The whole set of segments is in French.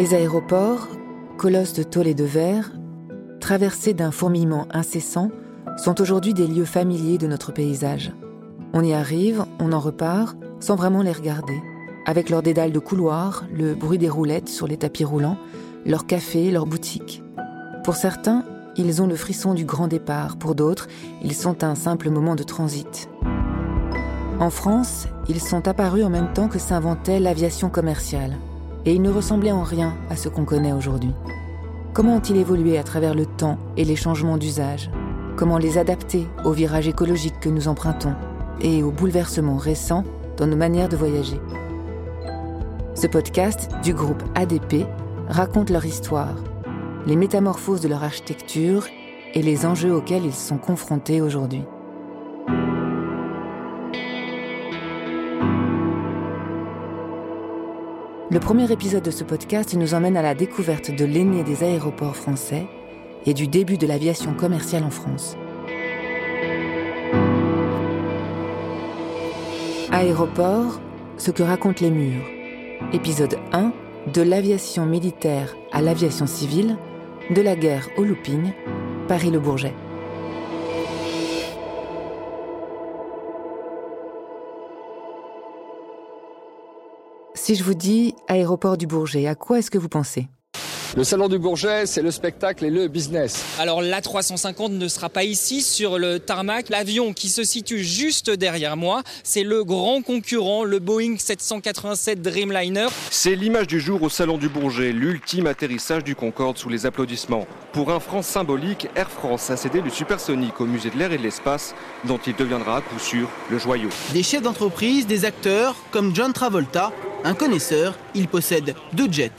Les aéroports, colosses de tôle et de verre, traversés d'un fourmillement incessant, sont aujourd'hui des lieux familiers de notre paysage. On y arrive, on en repart, sans vraiment les regarder, avec leurs dédales de couloirs, le bruit des roulettes sur les tapis roulants, leurs cafés, leurs boutiques. Pour certains, ils ont le frisson du grand départ, pour d'autres, ils sont un simple moment de transit. En France, ils sont apparus en même temps que s'inventait l'aviation commerciale et ils ne ressemblaient en rien à ce qu'on connaît aujourd'hui. Comment ont-ils évolué à travers le temps et les changements d'usage? Comment les adapter aux virages écologiques que nous empruntons et aux bouleversements récents dans nos manières de voyager? Ce podcast du groupe ADP raconte leur histoire, les métamorphoses de leur architecture et les enjeux auxquels ils sont confrontés aujourd'hui. Le premier épisode de ce podcast nous emmène à la découverte de l'aîné des aéroports français et du début de l'aviation commerciale en France. Aéroport, ce que racontent les murs. Épisode 1 de l'aviation militaire à l'aviation civile, de la guerre au looping, Paris-Le Si je vous dis aéroport du Bourget, à quoi est-ce que vous pensez? Le salon du Bourget, c'est le spectacle et le business. Alors l'A350 ne sera pas ici sur le tarmac. L'avion qui se situe juste derrière moi, c'est le grand concurrent, le Boeing 787 Dreamliner. C'est l'image du jour au salon du Bourget, l'ultime atterrissage du Concorde sous les applaudissements. Pour un franc symbolique, Air France a cédé le supersonique au musée de l'air et de l'espace, dont il deviendra à coup sûr le joyau. Des chefs d'entreprise, des acteurs, comme John Travolta, un connaisseur, il possède deux jets.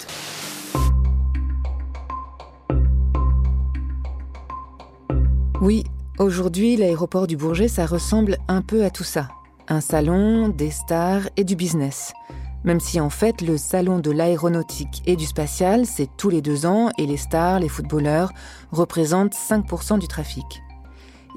Oui, aujourd'hui, l'aéroport du Bourget, ça ressemble un peu à tout ça. Un salon, des stars et du business. Même si en fait, le salon de l'aéronautique et du spatial, c'est tous les deux ans et les stars, les footballeurs, représentent 5% du trafic.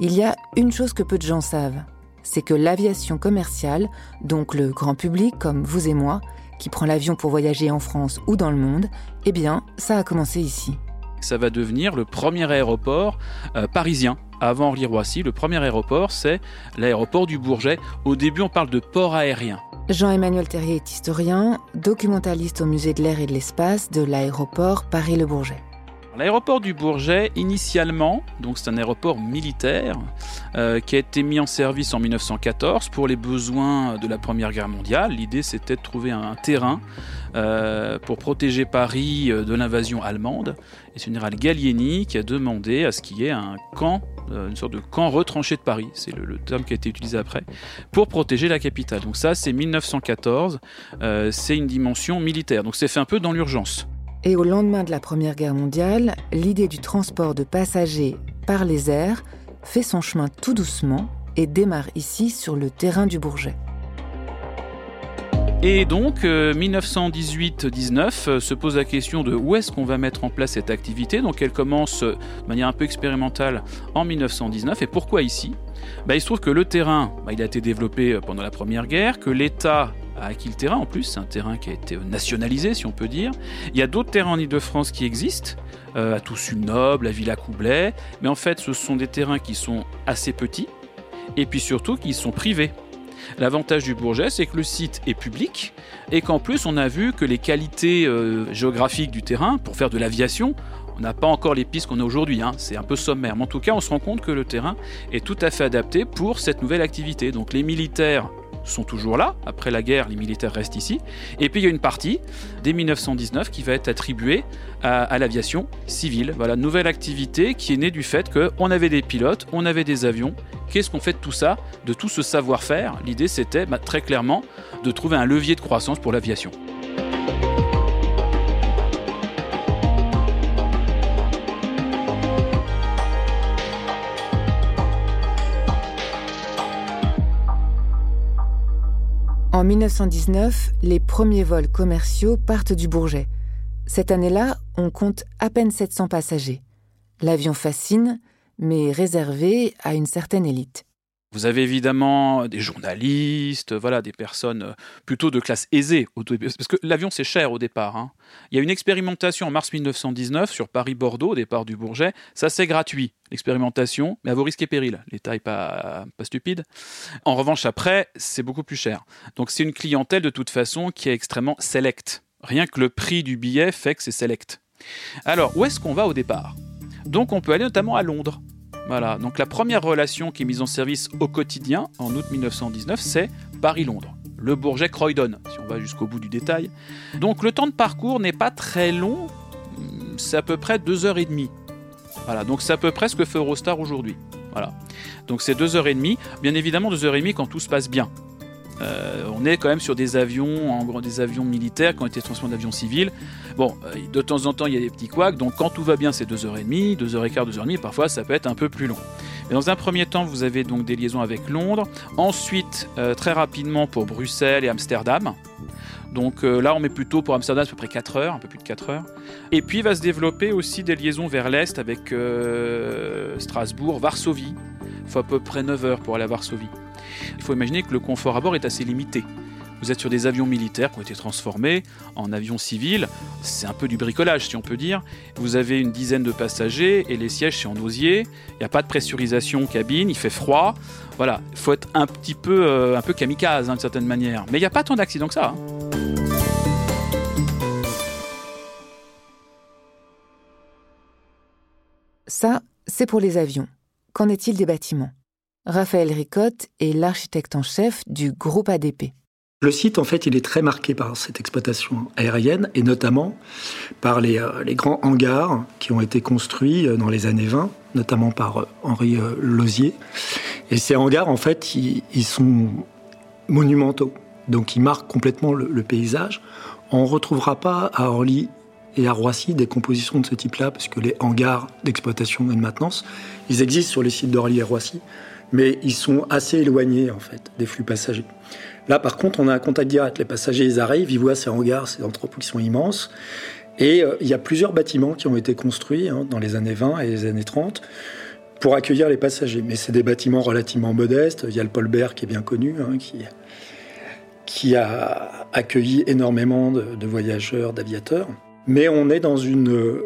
Il y a une chose que peu de gens savent, c'est que l'aviation commerciale, donc le grand public comme vous et moi, qui prend l'avion pour voyager en France ou dans le monde, eh bien, ça a commencé ici ça va devenir le premier aéroport euh, parisien. Avant Orly-Roissy, le premier aéroport, c'est l'aéroport du Bourget. Au début, on parle de port aérien. Jean-Emmanuel Terrier est historien, documentaliste au musée de l'air et de l'espace de l'aéroport Paris-Le Bourget. L'aéroport du Bourget, initialement, c'est un aéroport militaire euh, qui a été mis en service en 1914 pour les besoins de la Première Guerre mondiale. L'idée c'était de trouver un terrain euh, pour protéger Paris euh, de l'invasion allemande. Et c'est le général Gallieni qui a demandé à ce qu'il y ait un camp une sorte de camp retranché de Paris, c'est le, terme qui a été utilisé après, pour protéger la capitale. Donc ça, c'est 1914, c'est une dimension militaire. Donc c'est fait un peu dans l'urgence. Et au lendemain de la Première Guerre mondiale, l'idée du transport de passagers par les airs fait son chemin tout doucement et démarre ici sur le terrain du Bourget. Et donc, 1918-19 euh, euh, se pose la question de où est-ce qu'on va mettre en place cette activité. Donc, elle commence euh, de manière un peu expérimentale en 1919. Et pourquoi ici? Bah, Il se trouve que le terrain, bah, il a été développé pendant la Première Guerre, que l'État a acquis le terrain en plus, c'est un terrain qui a été nationalisé si on peut dire. Il y a d'autres terrains en Ile-de-France qui existent, euh, à Toussus-Noble, à Villa-Coublet, mais en fait ce sont des terrains qui sont assez petits et puis surtout qui sont privés. L'avantage du Bourget, c'est que le site est public et qu'en plus on a vu que les qualités euh, géographiques du terrain pour faire de l'aviation, on n'a pas encore les pistes qu'on a aujourd'hui, hein. c'est un peu sommaire. Mais en tout cas, on se rend compte que le terrain est tout à fait adapté pour cette nouvelle activité. Donc les militaires sont toujours là. Après la guerre, les militaires restent ici. Et puis il y a une partie, dès 1919, qui va être attribuée à, l'aviation civile. Voilà, nouvelle activité qui est née du fait qu'on avait des pilotes, on avait des avions. Qu'est-ce qu'on fait de tout ça, de tout ce savoir-faire? L'idée, c'était bah, très clairement de trouver un levier de croissance pour l'aviation. En 1919, les premiers vols commerciaux partent du Bourget. Cette année-là, on compte à peine 700 passagers. L'avion fascine, mais réservé à une certaine élite. Vous avez évidemment des journalistes, voilà, des personnes euh, plutôt de classe aisée, parce que l'avion c'est cher au départ. Hein. Il y a une expérimentation en mars 1919 sur Paris-Bordeaux, au départ du Bourget. Ça c'est gratuit, l'expérimentation, mais à vos risques et périls. L'État n'est pas, pas stupide. En revanche, après, c'est beaucoup plus cher. Donc c'est une clientèle de toute façon qui est extrêmement select. Rien que le prix du billet fait que c'est select. Alors, où est-ce qu'on va au départ? Donc on peut aller notamment à Londres. Voilà, donc la première relation qui est mise en service au quotidien en août 1919, c'est Paris-Londres. Le Bourget Croydon, si on va jusqu'au bout du détail. Donc le temps de parcours n'est pas très long, c'est à peu près 2h30. Voilà, donc c'est à peu près ce que fait Eurostar aujourd'hui. Voilà. Donc c'est 2h30, bien évidemment 2h30 quand tout se passe bien. Euh, on est quand même sur des avions, en gros des avions militaires qui ont été transformés en avions civils. Bon, euh, de temps en temps, il y a des petits couacs, donc quand tout va bien, c'est 2h30, 2h15, 2h30, parfois ça peut être un peu plus long. Mais dans un premier temps, vous avez donc des liaisons avec Londres, ensuite, euh, très rapidement pour Bruxelles et Amsterdam. Donc là, on met plutôt pour Amsterdam à peu près 4 heures, un peu plus de 4 heures. Et puis va se développer aussi des liaisons vers l'Est avec Strasbourg, Varsovie. Il faut à peu près 9 heures pour aller à Varsovie. Il faut imaginer que le confort à bord est assez limité. Vous êtes sur des avions militaires qui ont été transformés en avions civils. C'est un peu du bricolage, si on peut dire. Vous avez une dizaine de passagers et les sièges, c'est en osier. Il n'y a pas de pressurisation cabine, il fait froid. Voilà, il faut être un petit peu, euh, un peu kamikaze, hein, d'une certaine manière. Mais il n'y a pas tant d'accidents que ça. Hein. Ça, c'est pour les avions. Qu'en est-il des bâtiments? Raphaël Ricotte est l'architecte en chef du groupe ADP. Le site, en fait, il est très marqué par cette exploitation aérienne et notamment par les, euh, grands hangars qui ont été construits euh, dans les années 20, notamment par euh, Henri Lozier. Et ces hangars, en fait, ils, sont monumentaux. Donc, ils marquent complètement le, le paysage. On ne retrouvera pas à Orly et à Roissy des compositions de ce type-là, parce que les hangars d'exploitation et de maintenance, ils existent sur les sites d'Orly et Roissy mais ils sont assez éloignés en fait des flux passagers. Là, par contre, on a un contact direct. Les passagers, ils arrivent, ils voient ces hangars, ces entrepôts qui sont immenses. Et euh, il y a plusieurs bâtiments qui ont été construits hein, dans les années 20 et les années 30 pour accueillir les passagers. Mais c'est des bâtiments relativement modestes. Il y a le Paul Bert qui est bien connu, hein, qui, qui a accueilli énormément de, voyageurs, d'aviateurs. Mais on est dans une,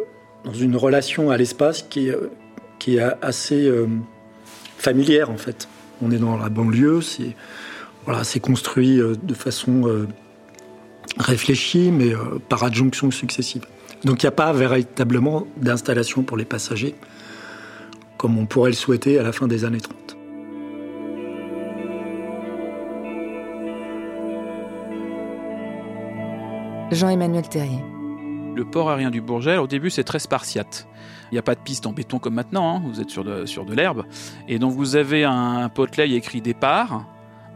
dans une relation à l'espace qui, qui est assez... Euh, familière en fait. On est dans la banlieue, c'est voilà, construit euh, de façon euh, réfléchie, mais par adjonction successive. Donc il n'y a pas véritablement d'installation pour les passagers, comme on pourrait le souhaiter à la fin des années 30. Jean-Emmanuel Terrier. Le port aérien du Bourget, au début, c'est très spartiate. Il n'y a pas de piste en béton comme maintenant, hein. vous êtes sur de, l'herbe. Et donc vous avez un, potelet écrit départ,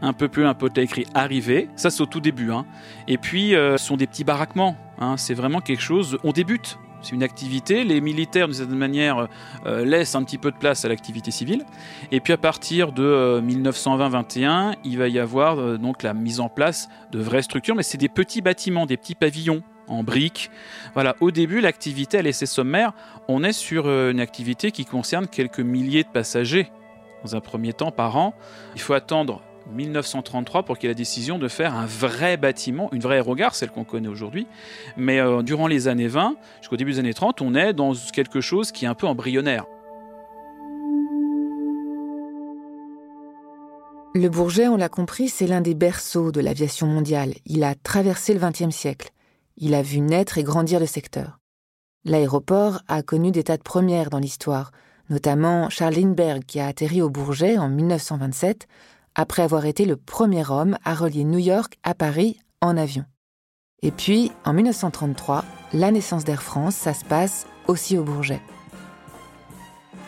un peu plus un potelet écrit arrivée, ça c'est au tout début. Hein. Et puis euh, ce sont des petits baraquements, hein. c'est vraiment quelque chose, on débute. C'est une activité. Les militaires, de cette manière, euh, laissent un petit peu de place à l'activité civile. Et puis à partir de 1920-21, euh, il va y avoir donc la mise en place de vraies structures, mais c'est des petits bâtiments, des petits pavillons en briques. Voilà, au début, l'activité, elle est assez sommaire. On est sur euh, une activité qui concerne quelques milliers de passagers dans un premier temps par an. Il faut attendre 1933 pour qu'il y ait la décision de faire un vrai bâtiment, une vraie aérogare, celle qu'on connaît aujourd'hui. Mais euh, durant les années 20 jusqu'au début des années 30, on est dans quelque chose qui est un peu embryonnaire. Le Bourget, on l'a compris, c'est l'un des berceaux de l'aviation mondiale. Il a traversé le XXe siècle. Il a vu naître et grandir le secteur. L'aéroport a connu des tas de premières dans l'histoire, notamment Charles Lindbergh qui a atterri au Bourget en 1927 après avoir été le premier homme à relier New York à Paris en avion. Et puis, en 1933, la naissance d'Air France, ça se passe aussi au Bourget.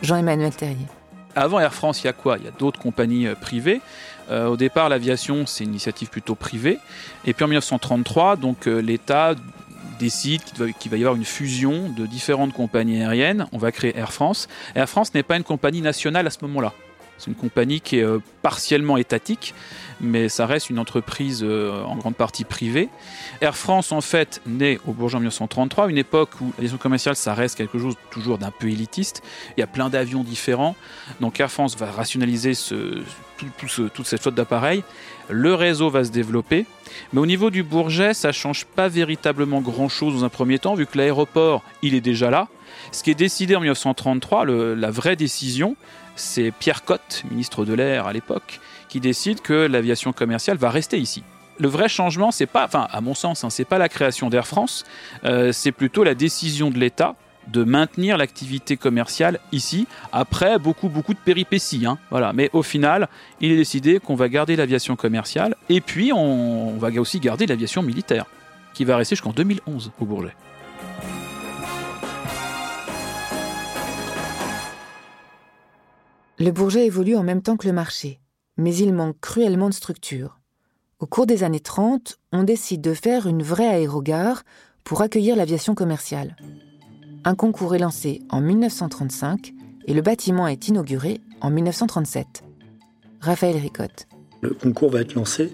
Jean-Emmanuel Terrier. Avant Air France, il y a quoi? Il y a d'autres compagnies euh, privées. Euh, au départ, l'aviation, c'est une initiative plutôt privée. Et puis en 1933, donc euh, l'État décide qu'il va, y avoir une fusion de différentes compagnies aériennes. On va créer Air France. Air France n'est pas une compagnie nationale à ce moment-là. C'est une compagnie qui est euh, partiellement étatique, mais ça reste une entreprise euh, en grande partie privée. Air France, en fait, naît au Bourget en 1933, une époque où l'aviation commerciale, ça reste quelque chose toujours d'un peu élitiste. Il y a plein d'avions différents. Donc Air France va rationaliser ce, toute cette flotte d'appareils. Le réseau va se développer. Mais au niveau du Bourget, ça change pas véritablement grand-chose dans un premier temps, vu que l'aéroport, il est déjà là. Ce qui est décidé en 1933, la vraie décision, c'est Pierre Cotte, ministre de l'Air à l'époque, qui décide que l'aviation commerciale va rester ici. Le vrai changement, c'est pas, enfin, à mon sens, hein, c'est pas la création d'Air France, euh, c'est plutôt la décision de l'État de maintenir l'activité commerciale ici, après beaucoup beaucoup de péripéties. Hein. Mais au final, il est décidé qu'on va garder l'aviation commerciale, et puis on, on va aussi garder l'aviation militaire, qui va rester jusqu'en 2011 au Bourget. Le Bourget évolue en même temps que le marché, mais il manque cruellement de structure. Au cours des années 30, on décide de faire une vraie aérogare pour accueillir l'aviation commerciale. Un concours est lancé en 1935 et le bâtiment est inauguré en 1937. Raphaël Ricotte. Le concours va être lancé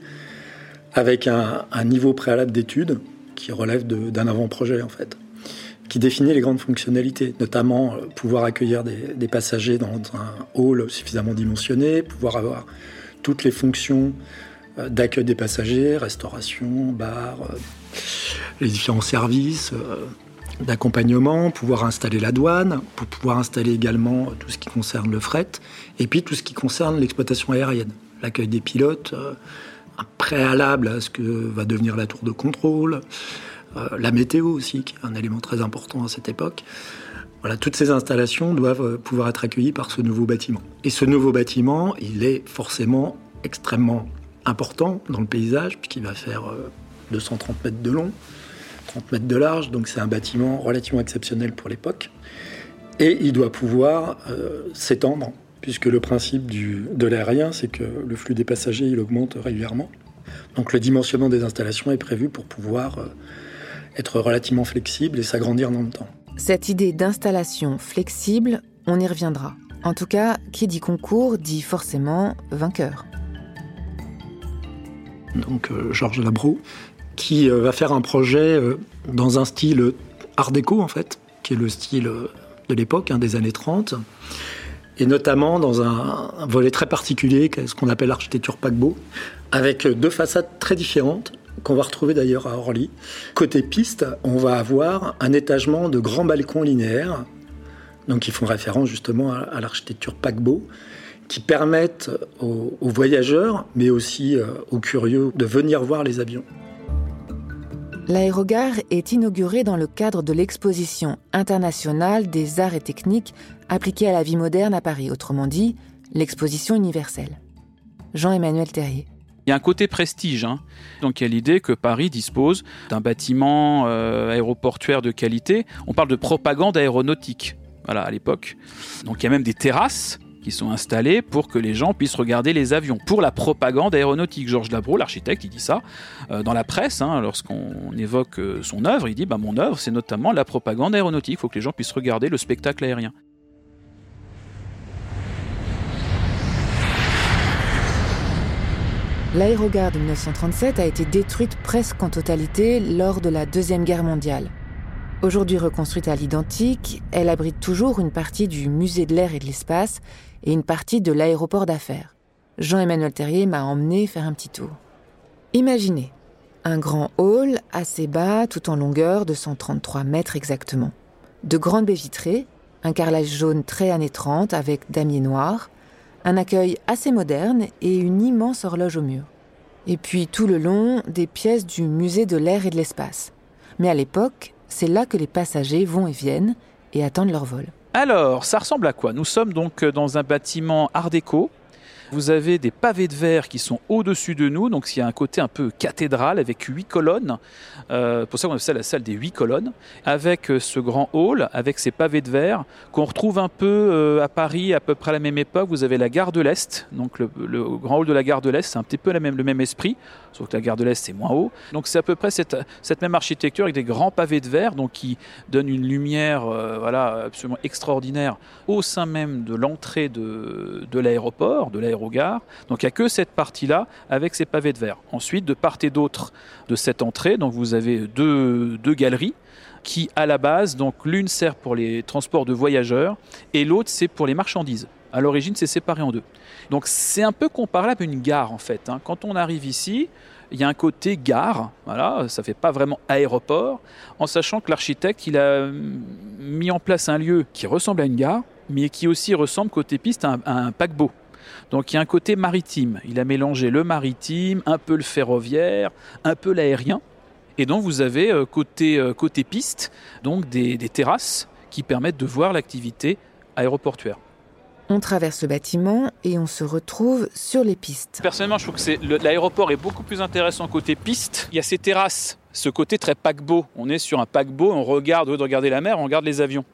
avec un, niveau préalable d'études qui relève d'un avant-projet en fait qui définit les grandes fonctionnalités, notamment euh, pouvoir accueillir des, passagers dans un hall suffisamment dimensionné, pouvoir avoir toutes les fonctions euh, d'accueil des passagers, restauration, bar, euh, les différents services d'accompagnement, pouvoir installer la douane, pour pouvoir installer également tout ce qui concerne le fret, et puis tout ce qui concerne l'exploitation aérienne, l'accueil des pilotes, un préalable à ce que va devenir la tour de contrôle, euh, la météo aussi, qui est un élément très important à cette époque. Voilà, toutes ces installations doivent euh, pouvoir être accueillies par ce nouveau bâtiment. Et ce nouveau bâtiment, il est forcément extrêmement important dans le paysage, puisqu'il va faire 230 euh, mètres de long, 30 mètres de large, donc c'est un bâtiment relativement exceptionnel pour l'époque. Et il doit pouvoir s'étendre, puisque le principe du, de l'aérien, c'est que le flux des passagers, il augmente régulièrement. Donc le dimensionnement des installations est prévu pour pouvoir être relativement flexible et s'agrandir dans le temps. Cette idée d'installation flexible, on y reviendra. En tout cas, qui dit concours dit forcément vainqueur. Donc euh, Georges Labro, qui euh, va faire un projet euh, dans un style art déco en fait, qui est le style de l'époque, hein, des années 30, et notamment dans un, volet très particulier, ce qu'on appelle l'architecture paquebot, avec deux façades très différentes, qu'on va retrouver d'ailleurs à Orly. Côté piste, on va avoir un étagement de grands balcons linéaires, donc qui font référence justement à, l'architecture paquebot, qui permettent aux, voyageurs, mais aussi euh, aux curieux, de venir voir les avions. L'aérogare est inaugurée dans le cadre de l'exposition internationale des arts et techniques appliqués à la vie moderne à Paris, autrement dit, l'exposition universelle. Jean-Emmanuel Terrier. Il y a un côté prestige. Hein. Donc il y a l'idée que Paris dispose d'un bâtiment euh, aéroportuaire de qualité. On parle de propagande aéronautique voilà, à l'époque. Donc il y a même des terrasses qui sont installées pour que les gens puissent regarder les avions, pour la propagande aéronautique. Georges Labro, l'architecte, il dit ça euh, dans la presse, hein, lorsqu'on évoque euh, son œuvre, il dit bah, Mon œuvre, c'est notamment la propagande aéronautique, il faut que les gens puissent regarder le spectacle aérien. L'aérogare de 1937 a été détruite presque en totalité lors de la Deuxième Guerre mondiale. Aujourd'hui reconstruite à l'identique, elle abrite toujours une partie du musée de l'air et de l'espace et une partie de l'aéroport d'affaires. Jean-Emmanuel Terrier m'a emmené faire un petit tour. Imaginez un grand hall assez bas tout en longueur de 133 mètres exactement. De grandes baies vitrées, un carrelage jaune très années 30 avec damier noir, un accueil assez moderne et une immense horloge au mur. Et puis tout le long, des pièces du musée de l'air et de l'espace. Mais à l'époque, c'est là que les passagers vont et viennent et attendent leur vol. Alors, ça ressemble à quoi? Nous sommes donc dans un bâtiment art déco Vous avez des pavés de verre qui sont au-dessus de nous, donc il y a un côté un peu cathédrale avec huit colonnes. Euh, pour ça, on appelle ça la salle des huit colonnes, avec euh, ce grand hall, avec ces pavés de verre qu'on retrouve un peu euh, à Paris à peu près à la même époque. Vous avez la gare de l'Est, donc le, grand hall de la gare de l'Est, c'est un petit peu le même esprit, que la gare de l'Est c'est moins haut. Donc c'est à peu près cette, même architecture avec des grands pavés de verre, donc qui donnent une lumière, voilà, absolument extraordinaire au sein même de l'entrée de, l'aéroport, de l'aéroport gare. Donc il n'y a que cette partie-là avec ces pavés de verre. Ensuite, de part et d'autre de cette entrée, donc vous avez deux, galeries qui, à la base, donc l'une sert pour les transports de voyageurs et l'autre c'est pour les marchandises. À l'origine, c'est séparé en deux. Donc c'est un peu comparable à une gare en fait. Hein. Quand on arrive ici, il y a un côté gare, voilà, ça fait pas vraiment aéroport, en sachant que l'architecte il a mis en place un lieu qui ressemble à une gare, mais qui aussi ressemble côté piste à un paquebot. Donc il y a un côté maritime. Il a mélangé le maritime, un peu le ferroviaire, un peu l'aérien. Et donc vous avez euh, côté, euh, côté piste donc des, terrasses qui permettent de voir l'activité aéroportuaire. On traverse le bâtiment et on se retrouve sur les pistes. Personnellement, je trouve que l'aéroport est beaucoup plus intéressant côté piste. Il y a ces terrasses, ce côté très paquebot. On est sur un paquebot, on regarde, au lieu de regarder la mer, on regarde les avions.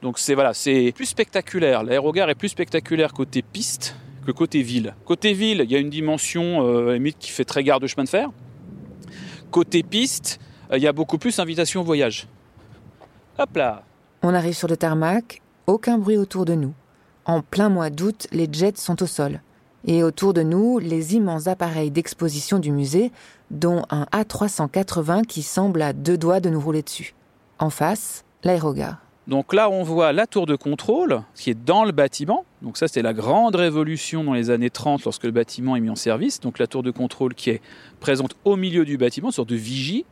Donc c'est voilà, c'est plus spectaculaire. L'aérogare est plus spectaculaire côté piste que côté ville. Côté ville, il y a une dimension euh, qui fait très gare de chemin de fer. Côté piste, euh, il y a beaucoup plus invitation au voyage. Hop là On arrive sur le tarmac, aucun bruit autour de nous. En plein mois d'août, les jets sont au sol. Et autour de nous, les immenses appareils d'exposition du musée, dont un A380 qui semble à deux doigts de nous rouler dessus. En face, l'aérogare. Donc là, on voit la tour de contrôle qui est dans le bâtiment. Donc ça, c'était la grande révolution dans les années 30 lorsque le bâtiment est mis en service. Donc la tour de contrôle qui est présente au milieu du bâtiment, une sorte de vigie.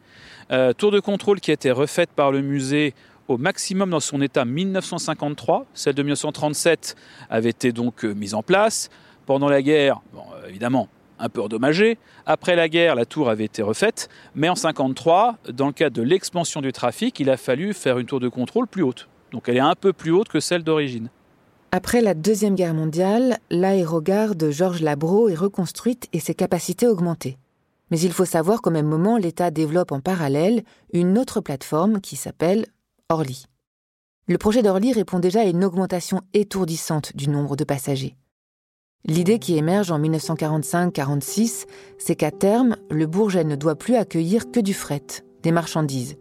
Euh, tour de contrôle qui a été refaite par le musée au maximum dans son état 1953. Celle de 1937 avait été donc euh, mise en place. Pendant la guerre, euh, évidemment, un peu endommagée. Après la guerre, la tour avait été refaite, mais en 1953, dans le cadre de l'expansion du trafic, il a fallu faire une tour de contrôle plus haute. Donc elle est un peu plus haute que celle d'origine. Après la Deuxième Guerre mondiale, l'aérogare de Georges Labro est reconstruite et ses capacités augmentées. Mais il faut savoir qu'au même moment, l'État développe en parallèle une autre plateforme qui s'appelle Orly. Le projet d'Orly répond déjà à une augmentation étourdissante du nombre de passagers. L'idée qui émerge en 1945-46, c'est qu'à terme, le Bourget ne doit plus accueillir que du fret, des marchandises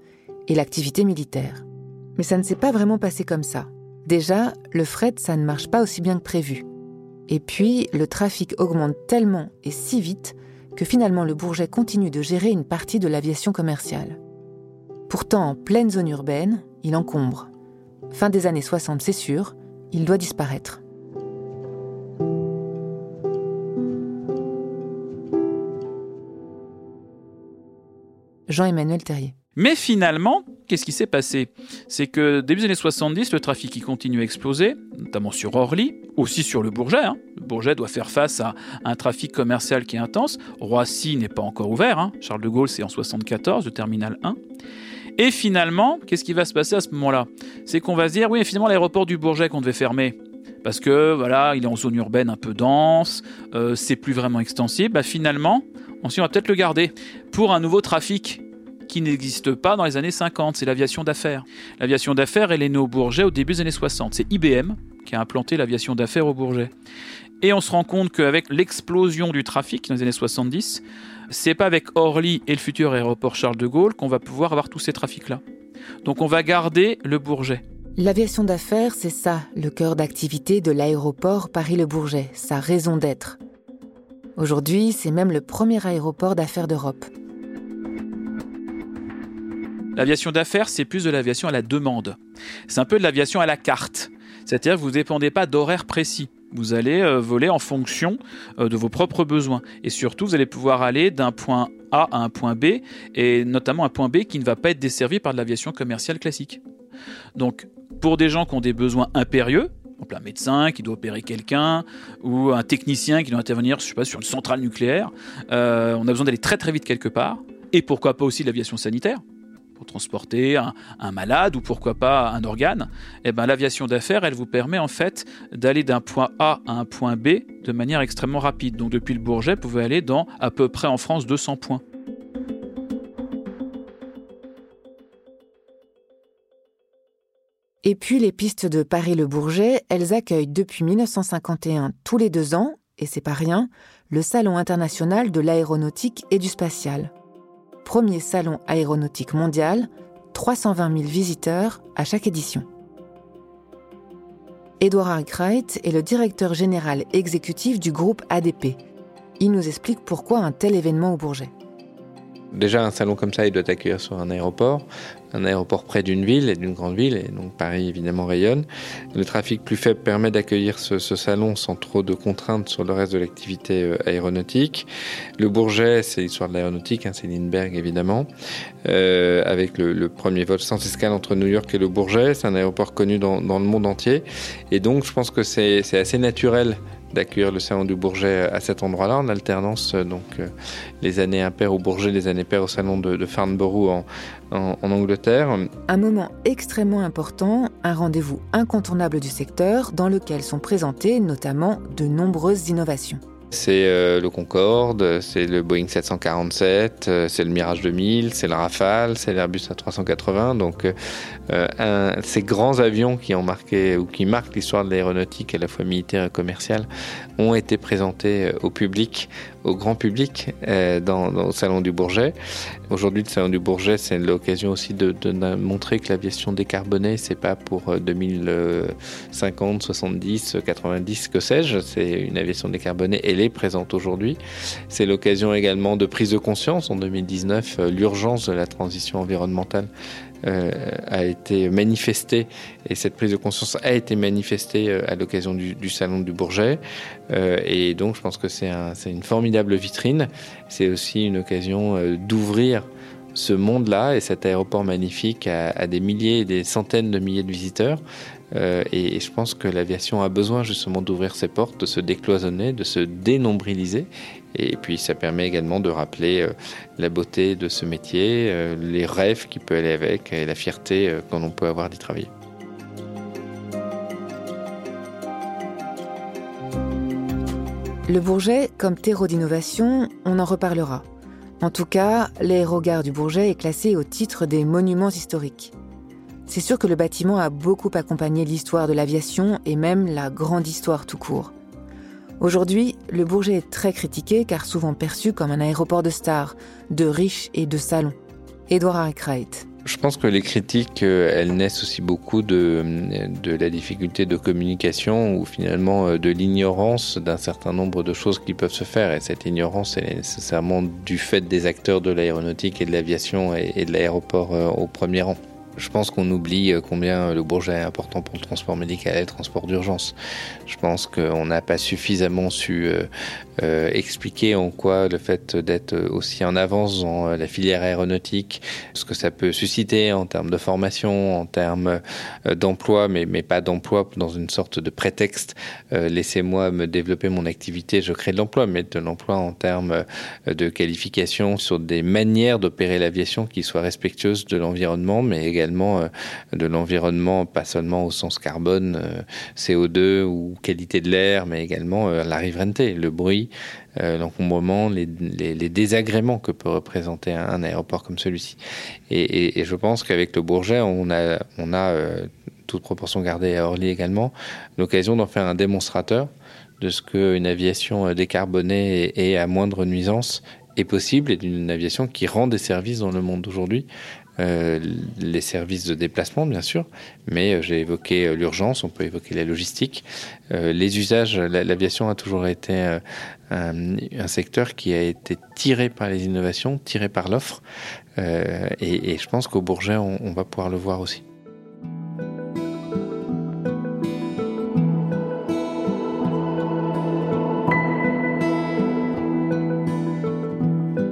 et l'activité militaire. Mais ça ne s'est pas vraiment passé comme ça. Déjà, le fret, ça ne marche pas aussi bien que prévu. Et puis, le trafic augmente tellement et si vite que finalement le Bourget continue de gérer une partie de l'aviation commerciale. Pourtant, en pleine zone urbaine, il encombre. Fin des années 60, c'est sûr, il doit disparaître. Jean-Emmanuel Terrier. Mais finalement, qu'est-ce qui s'est passé? C'est que début des années 70, le trafic qui continue à exploser, notamment sur Orly, aussi sur le Bourget. Hein. Le Bourget doit faire face à un trafic commercial qui est intense. Roissy n'est pas encore ouvert. Hein. Charles de Gaulle, c'est en 74, le terminal 1. Et finalement, qu'est-ce qui va se passer à ce moment-là? C'est qu'on va se dire, oui, finalement, l'aéroport du Bourget qu'on devait fermer, parce que voilà, il est en zone urbaine un peu dense, euh, c'est plus vraiment extensible. Bah, finalement, on va peut-être le garder pour un nouveau trafic qui n'existe pas dans les années 50, c'est l'aviation d'affaires. L'aviation d'affaires, elle est née au Bourget au début des années 60. C'est IBM qui a implanté l'aviation d'affaires au Bourget. Et on se rend compte qu'avec l'explosion du trafic dans les années 70, c'est pas avec Orly et le futur aéroport Charles de Gaulle qu'on va pouvoir avoir tous ces trafics-là. Donc on va garder le Bourget. L'aviation d'affaires, c'est ça, le cœur d'activité de l'aéroport Paris-Le Bourget, sa raison d'être. Aujourd'hui, c'est même le premier aéroport d'affaires d'Europe. L'aviation d'affaires, c'est plus de l'aviation à la demande. C'est un peu de l'aviation à la carte. C'est-à-dire que vous ne dépendez pas d'horaires précis. Vous allez euh, voler en fonction euh, de vos propres besoins. Et surtout, vous allez pouvoir aller d'un point A à un point B, et notamment un point B qui ne va pas être desservi par de l'aviation commerciale classique. Donc, pour des gens qui ont des besoins impérieux, un médecin qui doit opérer quelqu'un, ou un technicien qui doit intervenir sur une centrale nucléaire, euh, on a besoin d'aller très très vite quelque part, et pourquoi pas aussi l'aviation sanitaire pour transporter un, malade ou pourquoi pas un organe, eh ben, l'aviation d'affaires, elle vous permet en fait d'aller d'un point A à un point B de manière extrêmement rapide. Donc depuis le Bourget, vous pouvez aller dans à peu près en France 200 points. Et puis les pistes de Paris-le Bourget, elles accueillent depuis 1951 tous les deux ans, et c'est pas rien, le Salon international de l'aéronautique et du spatial. Premier salon aéronautique mondial, 320 000 visiteurs à chaque édition. Edouard Arkwright est le directeur général exécutif du groupe ADP. Il nous explique pourquoi un tel événement au Bourget. Déjà, un salon comme ça, il doit accueillir sur un aéroport, un aéroport près d'une ville et d'une grande ville, et donc Paris évidemment rayonne. Le trafic plus faible permet d'accueillir ce, salon sans trop de contraintes sur le reste de l'activité euh, aéronautique. Le Bourget, c'est l'histoire de l'aéronautique, hein, c'est Lindbergh évidemment, euh, avec le, premier vol sans escale entre New York et le Bourget. C'est un aéroport connu dans, dans le monde entier, et donc je pense que c'est assez naturel d'accueillir le salon du Bourget à cet endroit-là, en alternance euh, donc euh, les années impaires au Bourget, les années paires au salon de, Farnborough en, en, Angleterre. Un moment extrêmement important, un rendez-vous incontournable du secteur dans lequel sont présentées notamment de nombreuses innovations. C'est euh, le Concorde, c'est le Boeing 747, euh, c'est le Mirage 2000, c'est le Rafale, c'est l'Airbus A380. Donc, euh, ces grands avions qui ont marqué ou qui marquent l'histoire de l'aéronautique à la fois militaire et commerciale ont été présentés au public au grand public dans, au Salon du Bourget. Aujourd'hui, le Salon du Bourget, c'est l'occasion aussi de, montrer que l'aviation décarbonée, c'est pas pour 2050, 70, 90, que sais-je. C'est une aviation décarbonée, est présente aujourd'hui. C'est l'occasion également de prise de conscience en 2019, euh, l'urgence de la transition environnementale euh, a été manifestée et cette prise de conscience a été manifestée euh, à l'occasion du, salon du Bourget et donc je pense que c'est un, une formidable vitrine c'est aussi une occasion d'ouvrir ce monde-là et cet aéroport magnifique à, des milliers et des centaines de milliers de visiteurs. Et, je pense que l'aviation a besoin justement d'ouvrir ses portes, de se décloisonner, de se dénombriliser. Et puis ça permet également de rappeler euh, la beauté de ce métier, euh, les rêves qui peuvent aller avec et la fierté euh, qu'on peut avoir d'y travailler. Le Bourget, comme terreau d'innovation, on en reparlera. En tout cas, l'aérogare du Bourget est classé au titre des monuments historiques. C'est sûr que le bâtiment a beaucoup accompagné l'histoire de l'aviation et même la grande histoire tout court. Aujourd'hui, le Bourget est très critiqué car souvent perçu comme un aéroport de stars, de riches et de salons. Edouard Arkwright. Je pense que les critiques, euh, elles naissent aussi beaucoup de, de la difficulté de communication ou finalement euh, de l'ignorance d'un certain nombre de choses qui peuvent se faire. Et cette ignorance, elle est nécessairement du fait des acteurs de l'aéronautique et de l'aviation et de l'aéroport euh, au premier rang. Je pense qu'on oublie euh, combien le Bourget est important pour le transport médical et le transport d'urgence. Je pense qu'on n'a pas suffisamment su euh, euh, expliquer en quoi le fait d'être aussi en avance dans la filière aéronautique, ce que ça peut susciter en termes de formation, en termes d'emploi, mais pas d'emploi dans une sorte de prétexte. Laissez-moi me développer mon activité, je crée de l'emploi, mais de l'emploi en termes de qualification sur des manières d'opérer l'aviation qui soient respectueuses de l'environnement, mais également euh, de l'environnement, pas seulement au sens carbone, euh, CO2 ou qualité de l'air, mais également euh, la riverainté, le bruit, l'encombrement, les, désagréments que peut représenter un, aéroport comme celui-ci. Et, je pense qu'avec le Bourget, on a, on a toute proportion gardée à Orly également, l'occasion d'en faire un démonstrateur de ce qu'une aviation décarbonée et, à moindre nuisance est possible et d'une aviation qui rend des services dans le monde aujourd'hui euh, les services de déplacement, bien sûr, mais euh, j'ai évoqué euh, l'urgence, on peut évoquer la logistique. les usages, l'aviation a toujours été un, secteur qui a été tiré par les innovations, tiré par l'offre, et, je pense qu'au Bourget, on va pouvoir le voir aussi.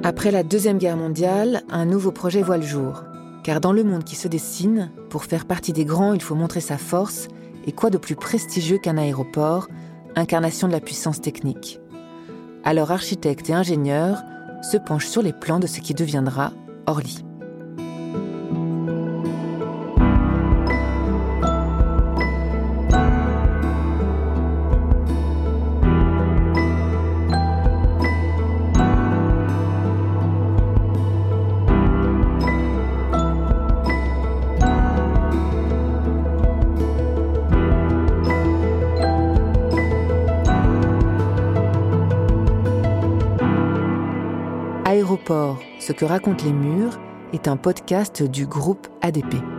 Après la Deuxième Guerre mondiale, un nouveau projet voit le jour. Car dans le monde qui se dessine, pour faire partie des grands, il faut montrer sa force, et quoi de plus prestigieux qu'un aéroport, incarnation de la puissance technique. Alors architectes et ingénieurs se penchent sur les plans de ce qui deviendra Orly. Ce que racontent les murs est un podcast du groupe ADP.